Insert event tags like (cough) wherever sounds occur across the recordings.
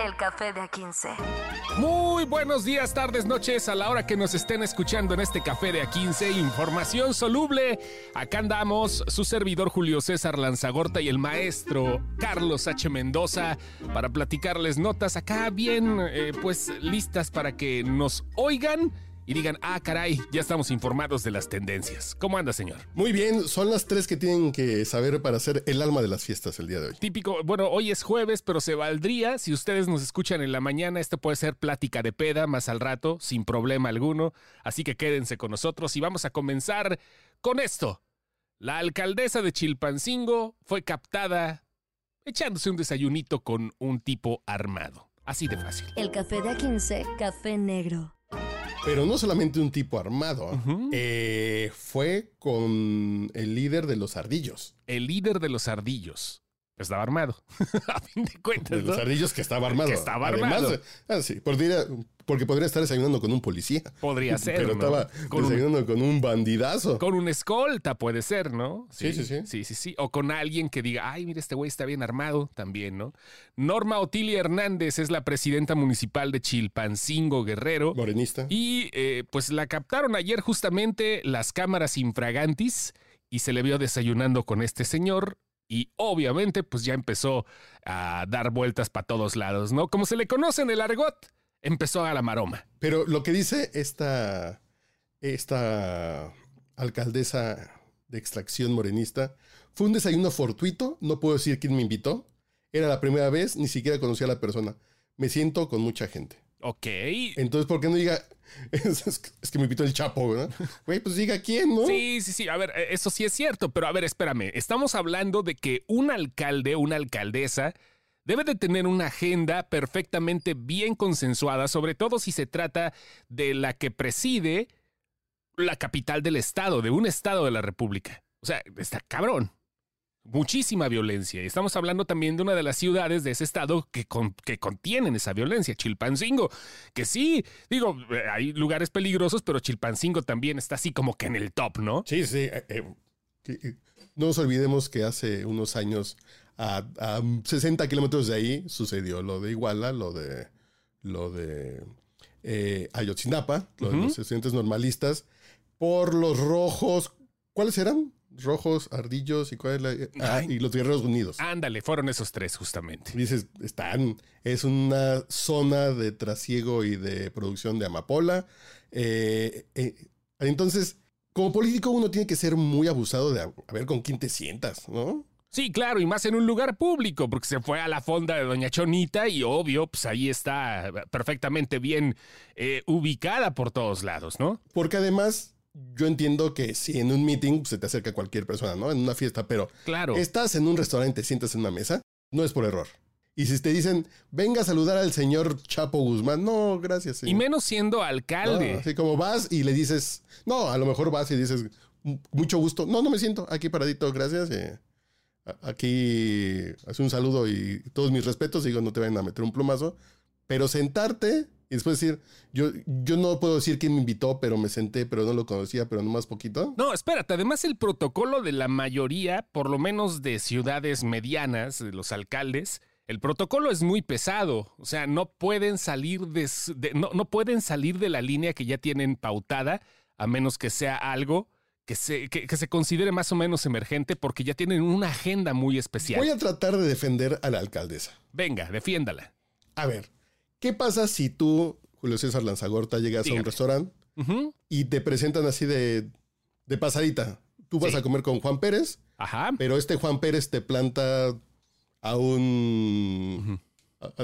El Café de A15. Muy buenos días, tardes, noches, a la hora que nos estén escuchando en este café de A15, información soluble. Acá andamos, su servidor Julio César Lanzagorta y el maestro Carlos H. Mendoza para platicarles notas acá bien, eh, pues listas para que nos oigan y digan, ah, caray, ya estamos informados de las tendencias. ¿Cómo anda, señor? Muy bien, son las tres que tienen que saber para ser el alma de las fiestas el día de hoy. Típico, bueno, hoy es jueves, pero se valdría, si ustedes nos escuchan en la mañana, esto puede ser plática de peda más al rato, sin problema alguno. Así que quédense con nosotros y vamos a comenzar con esto. La alcaldesa de Chilpancingo fue captada echándose un desayunito con un tipo armado. Así de fácil. El Café de A15, Café Negro. Pero no solamente un tipo armado, eh, fue con el líder de los ardillos. El líder de los ardillos. Estaba armado. (laughs) a fin de cuentas. De los ardillos que estaba armado. Que estaba armado. Además, ah, sí, podría- porque podría estar desayunando con un policía. Podría (laughs) ser. Pero ¿no? estaba con, un, desayunando con un bandidazo. con un escolta, puede ser, ¿no? Sí, sí, sí. Sí, sí, sí. O con alguien que diga, ay, mira, este güey está bien armado también, ¿no? Norma Otilia Hernández es la presidenta municipal de Chilpancingo Guerrero. Morenista. Y eh, pues la captaron ayer justamente las cámaras infragantis y se le vio desayunando con este señor. Y obviamente, pues ya empezó a dar vueltas para todos lados, ¿no? Como se le conoce en el argot, empezó a la maroma. Pero lo que dice esta, esta alcaldesa de extracción morenista fue un desayuno fortuito. No puedo decir quién me invitó. Era la primera vez, ni siquiera conocía a la persona. Me siento con mucha gente. Ok. Entonces, ¿por qué no diga? (laughs) Es, que- me invitó el Chapo, ¿verdad? Güey, pues diga quién, ¿no? Sí, sí, sí. A ver, eh, eso sí es cierto, pero a ver, espérame. Estamos hablando de que un alcalde, una alcaldesa, debe de tener una agenda perfectamente bien consensuada, sobre todo si se trata de la que preside la capital del estado, de un estado de la República. O sea, está cabrón. Muchísima violencia. Y estamos hablando también de una de las ciudades de ese estado que, con- que contienen esa violencia, Chilpancingo. Que sí, digo, eh, hay lugares peligrosos, pero Chilpancingo también está así como que en el top, ¿no? Sí, sí. eh, eh, no nos olvidemos que hace unos años, a, a 60 kilómetros de ahí, sucedió lo de Iguala, lo de, lo de eh, Ayotzinapa, lo de los estudiantes normalistas, por los rojos. ¿Cuáles eran? Rojos, ardillos y cuál es la- ah, y los guerreros unidos. Ándale, fueron esos tres justamente. Dices, están, es una zona de trasiego y de producción de amapola. Eh, eh, entonces, como político uno tiene que ser muy abusado de a ver con quién te sientas, ¿no? Sí, claro, y más en un lugar público, porque se fue a la fonda de Doña Chonita y obvio, pues ahí está perfectamente bien eh, ubicada por todos lados, ¿no? Porque además, yo entiendo que si en un meeting pues, se te acerca cualquier persona, ¿no? En una fiesta, pero Claro. estás en un restaurante, te sientas en una mesa, no es por error. Y si te dicen, venga a saludar al señor Chapo Guzmán, no, gracias. Y menos siendo No, alcalde. así como vas y le dices, no, a lo mejor vas y dices, "M- mucho gusto. No, no me siento aquí paradito, gracias. eh, aquí hace un saludo y todos mis respetos. Digo, no te vayan a meter un plumazo. Pero sentarte y después decir, yo, yo no puedo decir quién me invitó, pero me senté, pero no lo conocía, pero nomás poquito. No, espérate, además el protocolo de la mayoría, por lo menos de ciudades medianas, de los alcaldes, el protocolo es muy pesado. O sea, no pueden salir de, no, no pueden salir de la línea que ya tienen pautada, a menos que sea algo que se, que, que se considere más o menos emergente, porque ya tienen una agenda muy especial. Voy a tratar de defender a la alcaldesa. Venga, defiéndala. A ver, ¿qué pasa si tú, Julio César Lanzagorta, llegas a un restaurante y te presentan así de, de pasadita? Tú vas Sí. a comer con Juan Pérez, Ajá. pero este Juan Pérez te planta a un...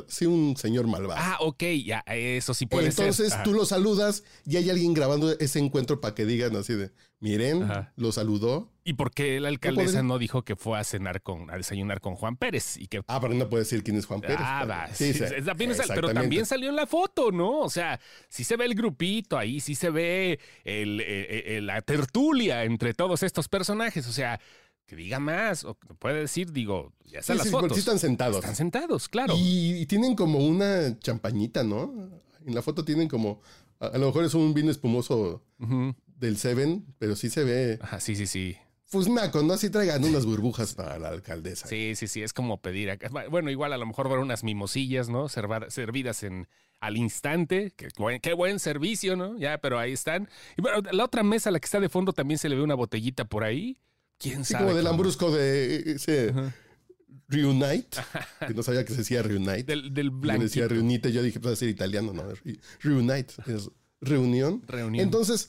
sí, un señor malvado. Ah, ok, ya, eso sí puede ser. Entonces tú lo saludas y hay alguien grabando ese encuentro para que digan así de, miren, Ajá. lo saludó. ¿Y por qué la alcaldesa no dijo que fue a cenar con, a desayunar con Juan Pérez? Y que Ah, pero no puede decir quién es Juan Pérez. Ah, va. Sí, sí, sí, es- también es- pero también salió en la foto, ¿no? O sea, sí se ve el grupito ahí, sí se ve el, la tertulia entre todos estos personajes. O sea, que diga más, o puede decir, digo, ya están Sí, las sí, fotos. sí están sentados. Están sentados, claro. Y, y tienen como una champañita, ¿no? En la foto tienen como A, a lo mejor es un vino espumoso del Seven, pero sí se ve. Ajá, sí, sí, sí. Pues naco, ¿no? Así traigan unas burbujas para la alcaldesa. Sí, sí, sí, es como pedir acá. Bueno, igual a lo mejor ver unas mimosillas, ¿no? Servar- servidas en al instante. Qué buen, qué buen servicio, ¿no? Ya, pero ahí están. Y bueno, la otra mesa, la que está de fondo, también se le ve una botellita por ahí. ¿Quién Sí, sabe? como del? Lambrusco de ese. Reunite, (laughs) que no sabía que se decía Reunite. Del, del Yo blanquito. decía Reunite, yo dije, pues va a ser italiano, ¿no? Re- Reunite, es reunión. Reunión. Entonces,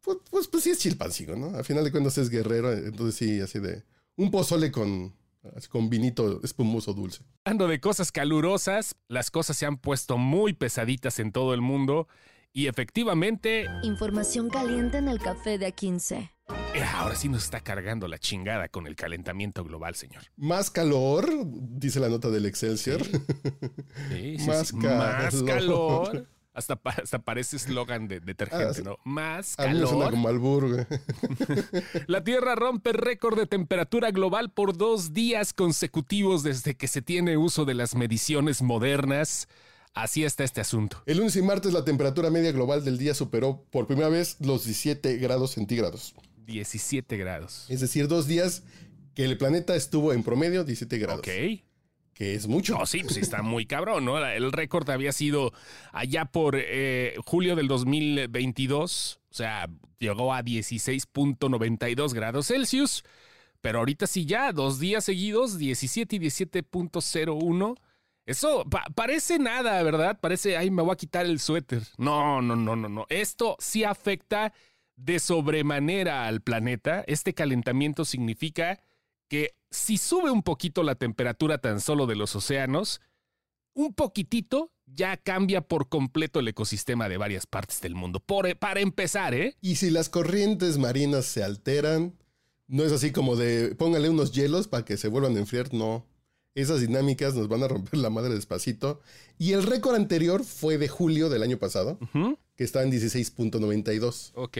pues, pues, pues sí es chilpancingo, ¿no? Al final de cuentas es guerrero, entonces sí, así de un pozole con, con vinito espumoso dulce. Hablando de cosas calurosas, las cosas se han puesto muy pesaditas en todo el mundo y efectivamente, Información caliente en el café de A15. eh, ahora sí nos está cargando la chingada con el calentamiento global, señor. Más calor, dice la nota del Excelsior. Sí, sí, Más sí. Más calor. calor. Hasta, pa- hasta parece eslogan de detergente, Ah. ¿no? Más A mí me suena calor. como. (laughs) La Tierra rompe récord de temperatura global por dos días consecutivos desde que se tiene uso de las mediciones modernas. Así está este asunto. El lunes y martes la temperatura media global del día superó por primera vez los 17 grados centígrados. 17 grados. Es decir, dos días que el planeta estuvo en promedio 17 grados. Ok. Que es mucho. No, sí, pues está muy cabrón, ¿no? El récord había sido allá por eh, julio del 2022, o sea, llegó a 16.92 grados Celsius, pero ahorita sí ya, dos días seguidos, 17 y 17.01. Eso pa- parece nada, ¿verdad? Parece, ay, me voy a quitar el suéter. No, no, no, no, no. Esto sí afecta de sobremanera al planeta. Este calentamiento significa que si sube un poquito la temperatura tan solo de los océanos, un poquitito ya cambia por completo el ecosistema de varias partes del mundo. Por- para empezar, ¿eh? Y si las corrientes marinas se alteran, no es así como de póngale unos hielos para que se vuelvan a enfriar, no. Esas dinámicas nos van a romper la madre despacito. Y el récord anterior fue de julio del año pasado, que estaba en 16.92. Ok.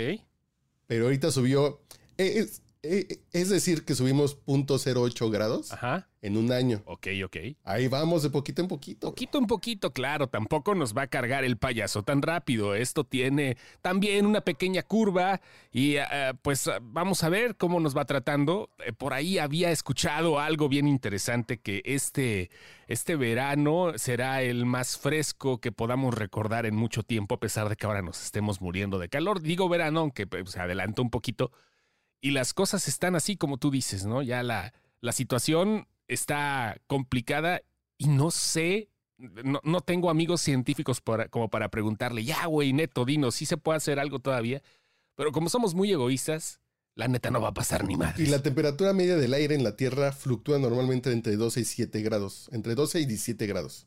Pero ahorita subió, eh, es, eh, es decir, que subimos 0.08 grados Ajá. En un año. Ok, ok. Ahí vamos de poquito en poquito. Poquito en poquito, claro, tampoco nos va a cargar el payaso tan rápido. Esto tiene también una pequeña curva y eh, pues vamos a ver cómo nos va tratando. Eh, por ahí había escuchado algo bien interesante que este, este verano será el más fresco que podamos recordar en mucho tiempo, a pesar de que ahora nos estemos muriendo de calor. Digo verano, aunque pues, se adelantó un poquito. Y las cosas están así como tú dices, ¿no? Ya la, la situación está complicada y no sé, no, no tengo amigos científicos para- como para preguntarle, ya, güey, neto, dinos, sí se puede hacer algo todavía. Pero como somos muy egoístas, la neta no va a pasar ni más. Y la temperatura media del aire en la Tierra fluctúa normalmente entre 12 y 7 grados. Entre 12 y 17 grados.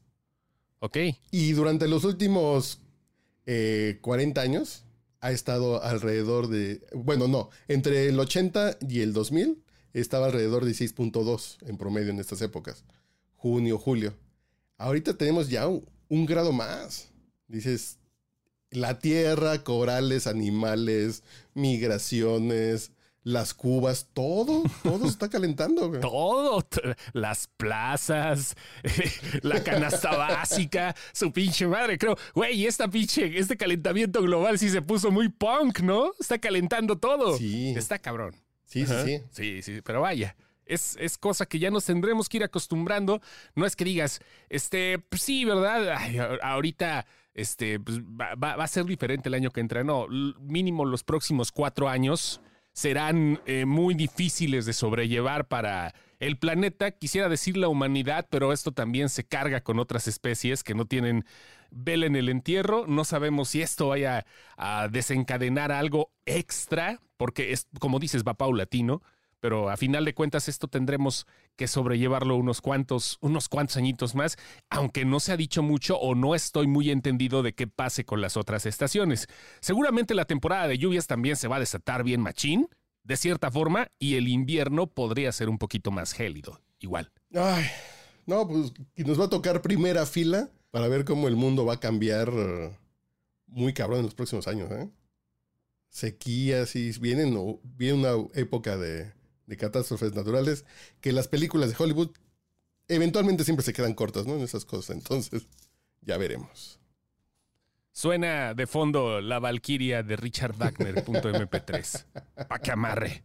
Ok, Y durante los últimos eh, 40 años ha estado alrededor de, bueno, no, entre el 80 y el 2000 estaba alrededor de 6.2 en promedio en estas épocas, junio, julio. Ahorita tenemos ya un, un grado más. Dices, la tierra, corales, animales, migraciones, las cubas, todo, todo se está (laughs) calentando. güey. todo, las plazas, (laughs) la canasta básica, su pinche madre, creo, güey, esta pinche, este calentamiento global sí se puso muy punk, ¿no? Está calentando todo. Sí. Está cabrón. Sí, sí, Ajá. sí. Sí, sí, pero vaya. Es, es cosa que ya nos tendremos que ir acostumbrando. No es que digas, este, pues sí, ¿verdad? Ay, ahorita, este, pues, va, va- va a ser diferente el año que entra. No, mínimo los próximos cuatro años serán eh, muy difíciles de sobrellevar para el planeta. Quisiera decir la humanidad, pero esto también se carga con otras especies que no tienen vela en el entierro. No sabemos si esto vaya a desencadenar algo extra, porque es, como dices, va paulatino. Pero a final de cuentas esto tendremos que sobrellevarlo unos cuantos, unos cuantos añitos más, aunque no se ha dicho mucho o no estoy muy entendido de qué pase con las otras estaciones. Seguramente la temporada de lluvias también se va a desatar bien machín, de cierta forma, y el invierno podría ser un poquito más gélido, igual. Ay, no, pues nos va a tocar primera fila para ver cómo el mundo va a cambiar muy cabrón en los próximos años, ¿eh? Sequías y vienen, o- viene una época de, de catástrofes naturales que las películas de Hollywood eventualmente siempre se quedan cortas, ¿no? En esas cosas. Entonces, ya veremos. Suena de fondo la Valquiria de Richard Wagner.mp3. Pa' que amarre.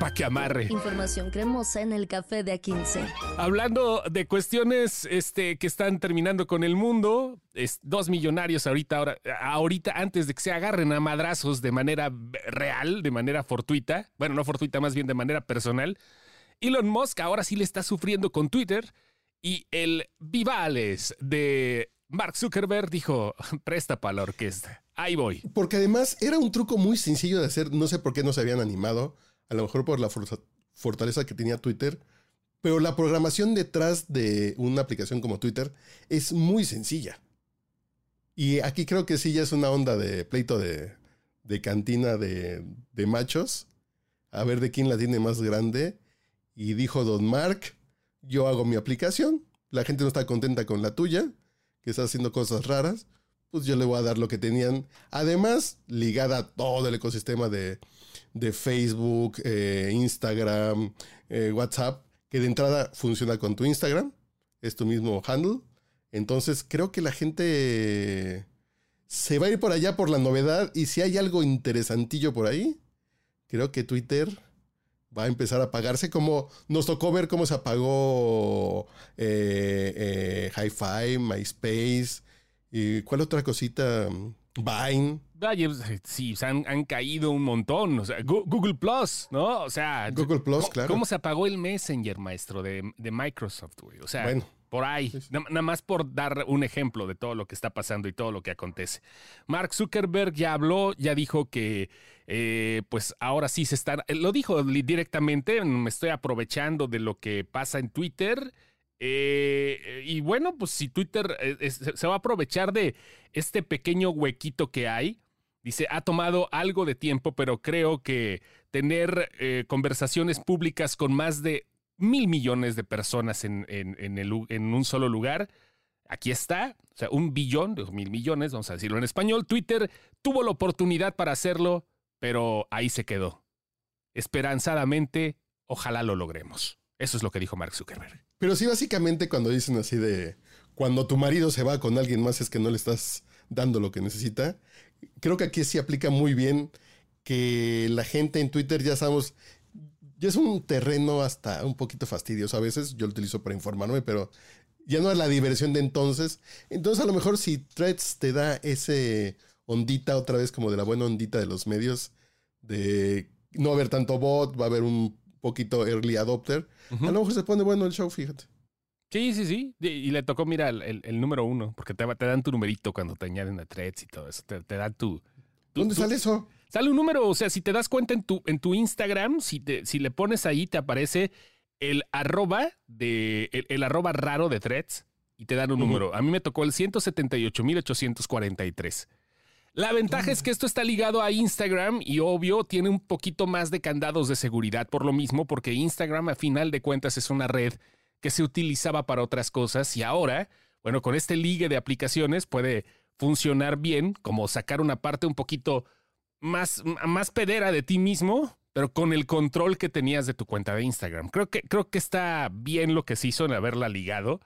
Pa' que amarre. Información cremosa en el café de A15. Hablando de cuestiones este, que están terminando con el mundo, es, dos millonarios ahorita, ahora, ahorita antes de que se agarren a madrazos de manera real, de manera fortuita, bueno, no fortuita, más bien de manera personal, Elon Musk ahora sí le está sufriendo con Twitter y el Vivales de Mark Zuckerberg dijo, (laughs) presta para la orquesta. Ahí voy. Porque además era un truco muy sencillo de hacer. No sé por qué no se habían animado. A lo mejor por la fortaleza que tenía Twitter. Pero la programación detrás de una aplicación como Twitter es muy sencilla. Y aquí creo que sí ya es una onda de pleito de, cantina de, machos. A ver de quién la tiene más grande. Y dijo Don Mark, yo hago mi aplicación. La gente no está contenta con la tuya que está haciendo cosas raras, pues yo le voy a dar lo que tenían. Además, ligada a todo el ecosistema de, Facebook, eh, Instagram, eh, WhatsApp, que de entrada funciona con tu Instagram, es tu mismo handle. Entonces creo que la gente se va a ir por allá por la novedad y si hay algo interesantillo por ahí, creo que Twitter va a empezar a apagarse, como nos tocó ver cómo se apagó eh, eh, Hi-Fi, MySpace, y cuál otra cosita, Vine. sí, se han, caído un montón. O sea, Google Plus, ¿no? O sea, Google Plus, claro. ¿Cómo se apagó el Messenger, maestro, de, Microsoft, güey? O sea, bueno. Por ahí, nada más por dar un ejemplo de todo lo que está pasando y todo lo que acontece. Mark Zuckerberg ya habló, ya dijo que eh, pues ahora sí se está, eh, lo dijo directamente, me estoy aprovechando de lo que pasa en Twitter. Eh, y bueno, pues si Twitter se va a aprovechar de este pequeño huequito que hay, dice, ha tomado algo de tiempo, pero creo que tener conversaciones públicas con más de mil millones de personas en, un solo lugar, aquí está, o sea, un billón, de mil millones, vamos a decirlo en español, Twitter tuvo la oportunidad para hacerlo pero ahí se quedó. Esperanzadamente, ojalá lo logremos. Eso es lo que dijo Mark Zuckerberg. Pero sí, básicamente cuando dicen así de, cuando tu marido se va con alguien más es que no le estás dando lo que necesita, creo que aquí sí aplica muy bien que la gente en Twitter ya sabemos, ya es un terreno hasta un poquito fastidioso a veces, yo lo utilizo para informarme, pero ya no es la diversión de entonces. Entonces a lo mejor si Threads te da ese ondita otra vez como de la buena ondita de los medios, de no haber tanto bot, va a haber un poquito early adopter. A lo mejor se pone bueno el show, fíjate. Sí, sí, sí. Y le tocó, mira, el, número uno, porque te, te, dan tu numerito cuando te añaden a threads y todo eso. Te, dan tu, ¿Dónde sale eso? Sale un número, o sea, si te das cuenta en tu, en tu Instagram, si, te, si le pones ahí, te aparece el arroba de el, arroba raro de threads y te dan un número. A mí me tocó el 178.843. La ventaja es que esto está ligado a Instagram y obvio tiene un poquito más de candados de seguridad por lo mismo, porque Instagram a final de cuentas es una red que se utilizaba para otras cosas y ahora, bueno, con este ligue de aplicaciones puede funcionar bien, como sacar una parte un poquito más, más pedera de ti mismo, pero con el control que tenías de tu cuenta de Instagram. Creo que, creo que está bien lo que se hizo en haberla ligado.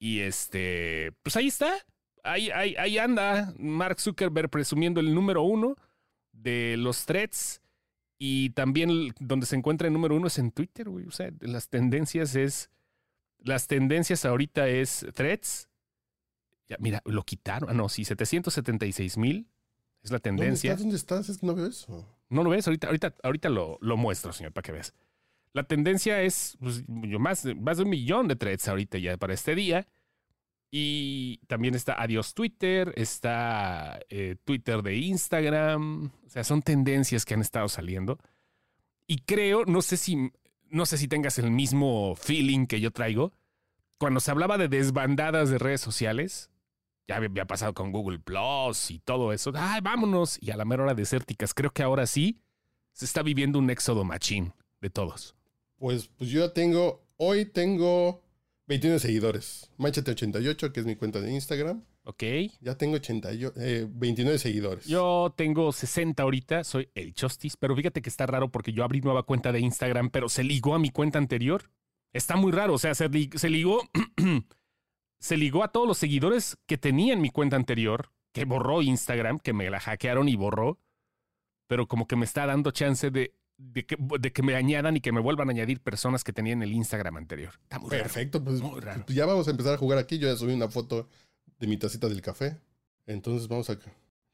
Y este, pues ahí está ahí, anda Mark Zuckerberg presumiendo el número uno de los threads. Y también donde se encuentra el número uno es en Twitter, güey. O sea, las tendencias es. Las tendencias ahorita es threads. Ya, mira, lo quitaron. Ah, no, sí, 776 mil es la tendencia. ¿Dónde estás? ¿Dónde estás? Es que no veo eso. No lo ves, ahorita, ahorita, ahorita lo, lo muestro, señor, para que veas. La tendencia es pues, más, más de un millón de threads ahorita ya para este día. Y también está Adiós Twitter, está eh, Twitter de Instagram. O sea, son tendencias que han estado saliendo. Y creo, no sé si, no sé si tengas el mismo feeling que yo traigo. Cuando se hablaba de desbandadas de redes sociales, ya había pasado con Google Plus y todo eso. ¡Ay, vámonos! Y a la mera hora desérticas, creo que ahora sí se está viviendo un éxodo machín de todos. Pues, pues yo tengo, hoy tengo 29 seguidores. Manchate88, que es mi cuenta de Instagram. Ok. Ya tengo 88, 29 eh, seguidores. Yo tengo 60 ahorita, soy el Chostis, pero fíjate que está raro porque yo abrí nueva cuenta de Instagram, pero se ligó a mi cuenta anterior. Está muy raro, o sea, se, ligó, (clears throat) se ligó a todos los seguidores que tenía en mi cuenta anterior que borró Instagram, que me la hackearon y borró, pero como que me está dando chance de, de, que, de que me añadan y que me vuelvan a añadir personas que tenían el Instagram anterior. Está muy raro, Perfecto, pues, muy raro. pues ya vamos a empezar a jugar aquí. Yo ya subí una foto de mi tacita del café. Entonces vamos a,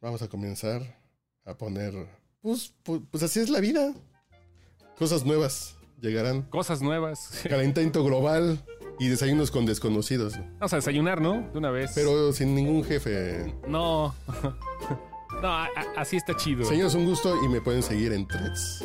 vamos a comenzar a poner... Pues, pues, pues así es la vida. Cosas nuevas llegarán. Cosas nuevas. (laughs) Calentamiento global y desayunos con desconocidos. Vamos a desayunar, ¿no? De una vez. Pero sin ningún jefe. No. (laughs) No, así está chido. Señores, un gusto y me pueden seguir en Threads.